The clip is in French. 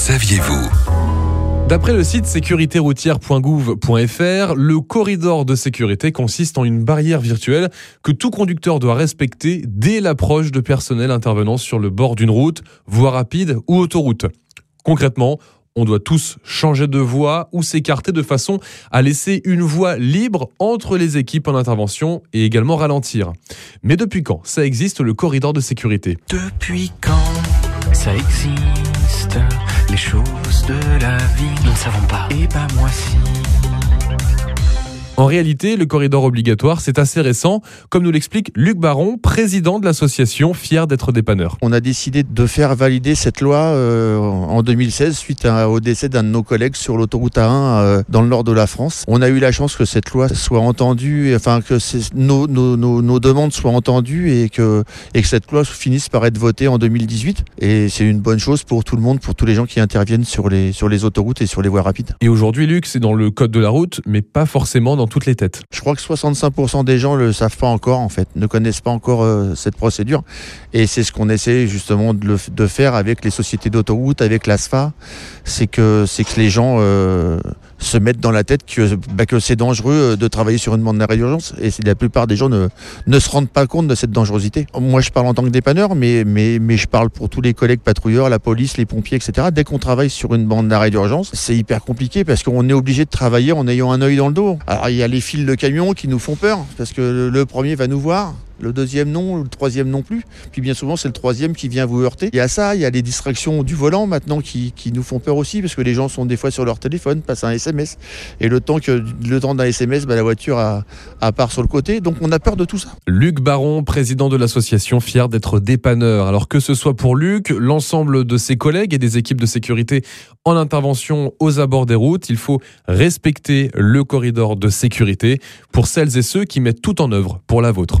saviez-vous D'après le site sécuritéroutière.gouv.fr, le corridor de sécurité consiste en une barrière virtuelle que tout conducteur doit respecter dès l'approche de personnel intervenant sur le bord d'une route, voie rapide ou autoroute. Concrètement, on doit tous changer de voie ou s'écarter de façon à laisser une voie libre entre les équipes en intervention et également ralentir. Mais depuis quand ça existe le corridor de sécurité? Depuis quand? Ça existe Les choses de la vie, nous ne savons pas. Et bah moi si. En réalité, le corridor obligatoire, c'est assez récent, comme nous l'explique Luc Baron, président de l'association Fier d'être dépanneur. On a décidé de faire valider cette loi euh, en 2016 suite au décès d'un de nos collègues sur l'autoroute A1 euh, dans le nord de la France. On a eu la chance que cette loi soit entendue, enfin que nos, nos, nos, nos, demandes soient entendues et que, et que cette loi finisse par être votée en 2018. Et c'est une bonne chose pour tout le monde, pour tous les gens qui interviennent sur les, sur les autoroutes et sur les voies rapides. Et aujourd'hui, Luc, c'est dans le code de la route, mais pas forcément dans toutes les têtes. Je crois que 65% des gens le savent pas encore en fait, ne connaissent pas encore euh, cette procédure et c'est ce qu'on essaie justement de, de, faire avec les sociétés d'autoroute, avec l'ASFA, c'est que c'est que les gens euh, se mettent dans la tête que, bah, c'est dangereux de travailler sur une bande d'arrêt d'urgence et la plupart des gens ne, se rendent pas compte de cette dangerosité. Moi je parle en tant que dépanneur mais, mais, mais je parle pour tous les collègues patrouilleurs, la police, les pompiers, etc. Dès qu'on travaille sur une bande d'arrêt d'urgence, c'est hyper compliqué parce qu'on est obligé de travailler en ayant un œil dans le dos. Alors il y a les fils de camion qui nous font peur parce que le premier va nous voir, le deuxième non, le troisième non plus. Puis bien souvent, c'est le troisième qui vient vous heurter. Il y a ça, il y a les distractions du volant maintenant qui, nous font peur aussi parce que les gens sont des fois sur leur téléphone, passent un SMS. Et le temps, que, le temps d'un SMS, bah, la voiture a part sur le côté. Donc on a peur de tout ça. Luc Baron, président de l'association Fier d'être dépanneur. Alors que ce soit pour Luc, l'ensemble de ses collègues et des équipes de sécurité en intervention aux abords des routes, il faut respecter le corridor de sécurité pour celles et ceux qui mettent tout en œuvre pour la vôtre.